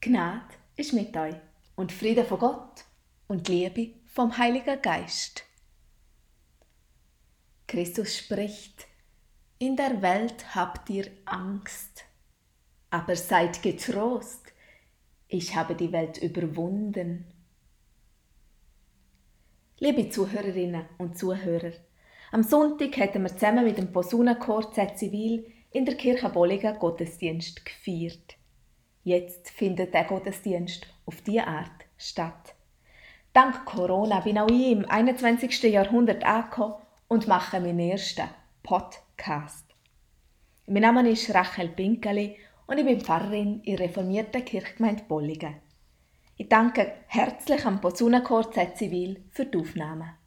Gnade ist mit euch und Friede von Gott und Liebe vom Heiligen Geist. Christus spricht, in der Welt habt ihr Angst, aber seid getrost, ich habe die Welt überwunden. Liebe Zuhörerinnen und Zuhörer, am Sonntag hätten wir zusammen mit dem Posaunenchor Zivil in der Kirche Bolligen Gottesdienst gefeiert. Jetzt findet der Gottesdienst auf diese Art statt. Dank Corona bin auch ich im 21. Jahrhundert angekommen und mache meinen ersten Podcast. Mein Name ist Rachel Pinkeli und ich bin Pfarrerin in der reformierten Kirchgemeinde Bolligen. Ich danke herzlich am Posaunenchor Zivil für die Aufnahme.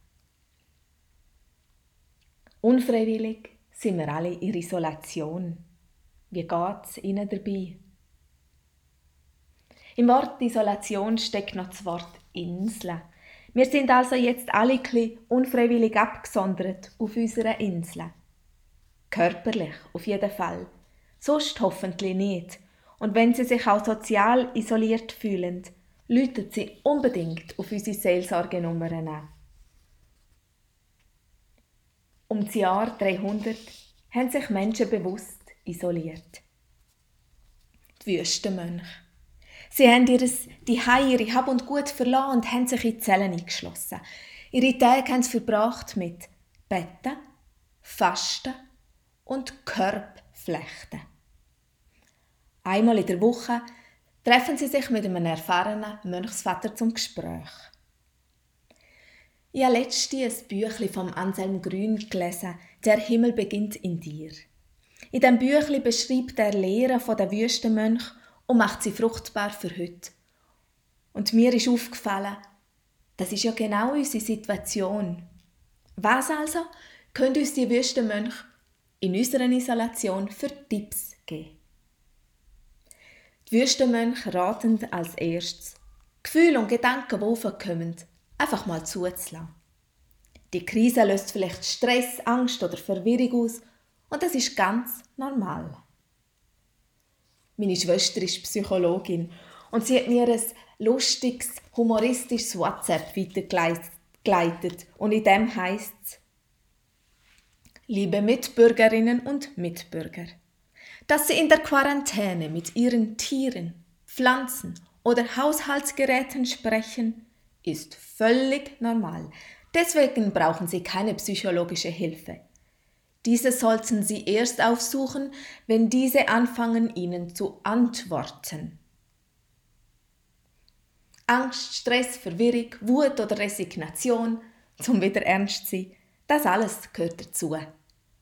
Unfreiwillig sind wir alle in Isolation. Wie geht es Ihnen dabei? Im Wort Isolation steckt noch das Wort Insel. Wir sind also jetzt alle ein unfreiwillig abgesondert auf unserer Insel. Körperlich, auf jeden Fall. Sonst hoffentlich nicht. Und wenn Sie sich auch sozial isoliert fühlen, läuten Sie unbedingt auf unsere Seelsorgenummern an. Um das Jahr 300 haben sich Menschen bewusst isoliert. Die Wüstenmönche. Sie haben ihr die ihre Hab und Gut verloren und haben sich in Zellen eingeschlossen. Ihre Tage haben sie verbracht mit Betten, Fasten und Körbflechten. Einmal in der Woche treffen sie sich mit einem erfahrenen Mönchsvater zum Gespräch. Ich habe letztens ein Büchlein vom Anselm Grün gelesen, «Der Himmel beginnt in dir». In diesem Büchlein beschreibt er Lehre der Wüstenmönch und macht sie fruchtbar für heute. Und mir ist aufgefallen, das ist ja genau unsere Situation. Was also können uns die Wüstenmönche in unserer Isolation für Tipps geben? Die Wüstenmönche raten als erstes, Gefühle und Gedanken, die aufkommen, einfach mal zuzulassen. Die Krise löst vielleicht Stress, Angst oder Verwirrung aus und das ist ganz normal. Meine Schwester ist Psychologin und sie hat mir ein lustiges, humoristisches WhatsApp weitergeleitet und in dem heißt es Liebe Mitbürgerinnen und Mitbürger, dass Sie in der Quarantäne mit Ihren Tieren, Pflanzen oder Haushaltsgeräten sprechen, ist völlig normal. Deswegen brauchen Sie keine psychologische Hilfe. Diese sollten Sie erst aufsuchen, wenn diese anfangen, Ihnen zu antworten. Angst, Stress, Verwirrung, Wut oder Resignation, zum wieder ernst sein, das alles gehört dazu.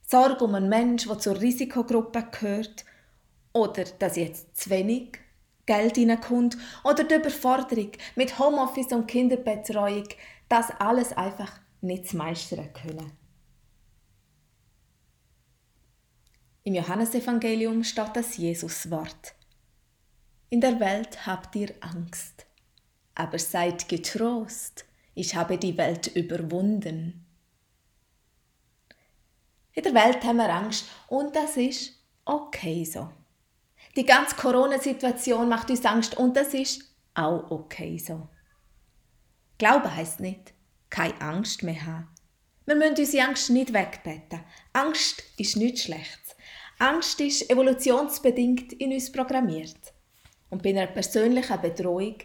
Sorge um einen Menschen, der zur Risikogruppe gehört, oder dass jetzt zu wenig Geld hineinkommt, oder die Überforderung mit Homeoffice und Kinderbetreuung, das alles einfach nicht zu meistern können. Im Johannesevangelium steht das Jesuswort. In der Welt habt ihr Angst, aber seid getrost, ich habe die Welt überwunden. In der Welt haben wir Angst und das ist okay so. Die ganze Corona-Situation macht uns Angst und das ist auch okay so. Glauben heißt nicht, keine Angst mehr haben. Wir müssen unsere Angst nicht wegbeten. Angst ist nichts Schlechtes. Angst ist evolutionsbedingt in uns programmiert. Und bei einer persönlichen Bedrohung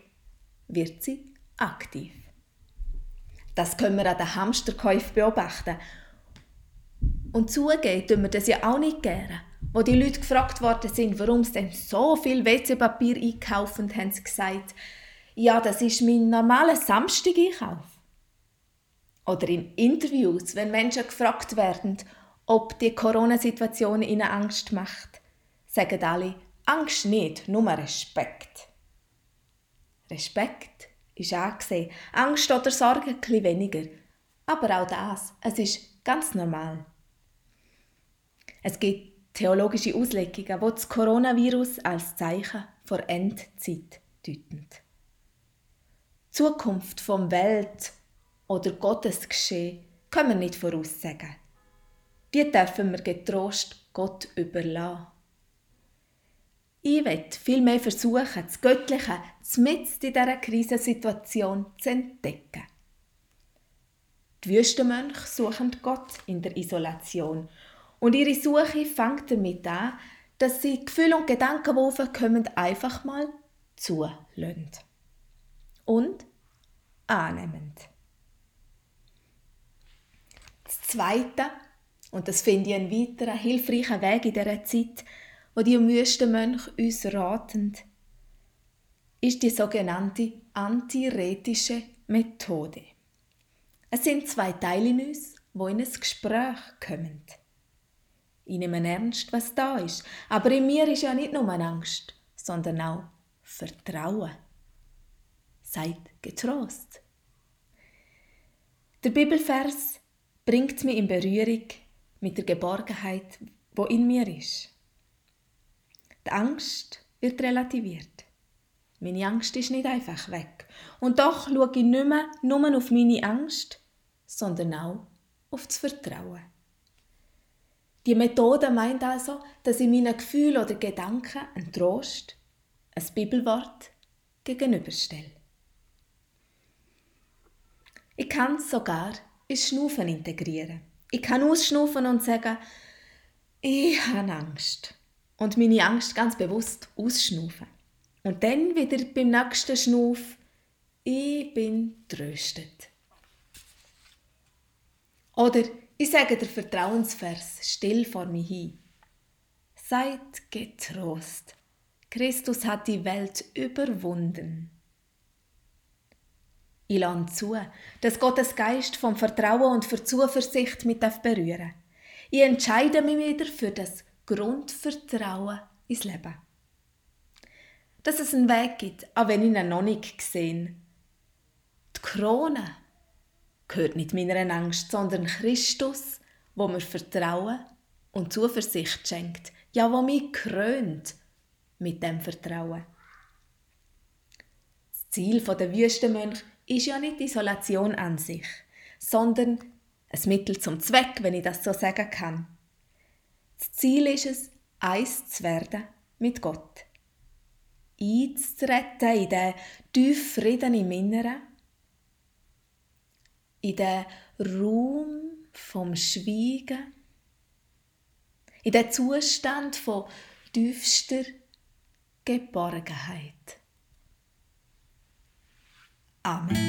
wird sie aktiv. Das können wir an den Hamsterkäufen beobachten. Und zugeben tun wir das ja auch nicht gerne. Wo die Leute gefragt worden sind, warum sie denn so viel WC-Papier einkaufen, haben sie gesagt, ja, das ist mein normaler Samstag-Einkauf. Oder in Interviews, wenn Menschen gefragt werden, ob die Corona-Situation ihnen Angst macht, sagen alle, Angst nicht, nur Respekt. Respekt ist angesehen, Angst oder Sorge bisschen weniger. Aber auch das, es ist ganz normal. Es gibt theologische Auslegungen, die das Coronavirus als Zeichen vor Endzeit deuten. Zukunft vom Welt- oder Gottesgeschehen können wir nicht voraussagen die dürfen wir getrost Gott überlassen. Ich will vielmehr versuchen, das Göttliche mitten in dieser Krisensituation zu entdecken. Die Wüstenmönche suchen Gott in der Isolation und ihre Suche fängt damit an, dass sie Gefühle und Gedanken, die aufkommen, einfach mal zulassen. Und annehmend. Das Zweite, und das finde ich einen weiteren hilfreichen Weg in dieser Zeit, wo die Wüstenmönche uns raten, ist die sogenannte antiretische Methode. Es sind zwei Teile in uns, wo in ein Gespräch kommen. Ich nehme ernst, was da ist, aber in mir ist ja nicht nur Angst, sondern auch Vertrauen. Seid getrost. Der Bibelvers bringt mich in Berührung mit der Geborgenheit, wo in mir ist. Die Angst wird relativiert. Meine Angst ist nicht einfach weg. Und doch schaue ich nicht mehr nur auf meine Angst, sondern auch auf das Vertrauen. Die Methode meint also, dass ich meinen Gefühlen oder Gedanken einen Trost, ein Bibelwort, gegenüberstelle. Ich kann es sogar ins Schnufen integrieren. Ich kann ausschnufen und sagen, ich habe Angst. Und meine Angst ganz bewusst ausschnufen. Und dann wieder beim nächsten Schnuff, ich bin tröstet. Oder ich sage der Vertrauensvers still vor mir hin. Seid getrost. Christus hat die Welt überwunden. Ich lade zu, dass Gottes Geist vom Vertrauen und für Zuversicht mit berühren Ich entscheide mich wieder für das Grundvertrauen ins Leben. Dass es einen Weg gibt, auch wenn ich ihn noch nicht gesehen Die Krone gehört nicht meiner Angst, sondern Christus, wo mir Vertrauen und Zuversicht schenkt, ja, wo mich krönt mit dem Vertrauen. Das Ziel der Wüstenmönch ist ja nicht Isolation an sich, sondern ein Mittel zum Zweck, wenn ich das so sagen kann. Das Ziel ist es, eins zu werden mit Gott. Einzutreten in den tiefen Frieden im Inneren, in den Raum vom Schweigen, in den Zustand von tiefster Geborgenheit. Amen.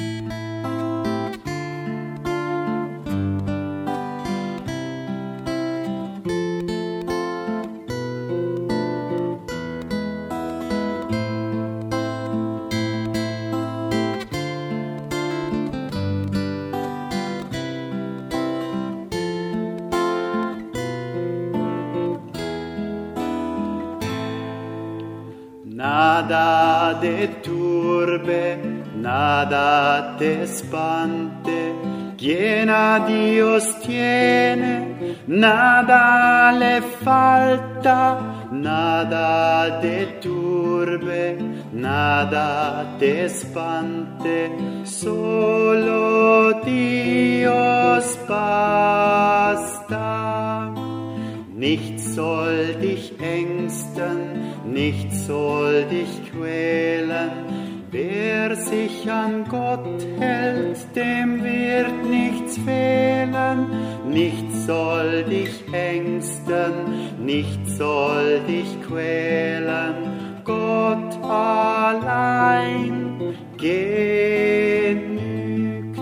Nada de turbe, nada te espante, quien a Dios tiene, nada le falta, nada de turbe, nada te espante, solo Dios basta. Nichts soll dich ängsten, nichts soll dich quälen. Wer sich an Gott hält, dem wird nichts fehlen. Nichts soll dich ängsten, nichts soll dich quälen. Gott allein genügt.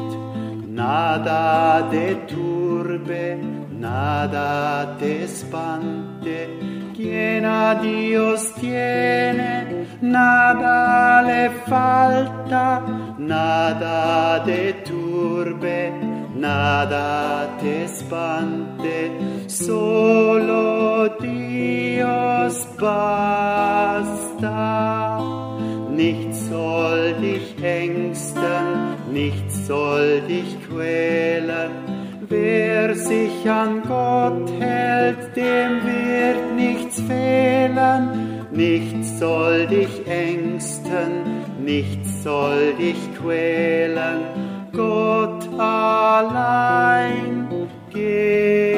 Nada de turbe, nada te espante quien a Dios tiene, nada le falta, nada de turbe, nada te espante, solo Dios basta. Nichts soll dich ängsten, nichts soll dich quälen, Wer sich an Gott hält, dem wird nichts fehlen, nichts soll dich ängsten, nichts soll dich quälen, Gott allein geht.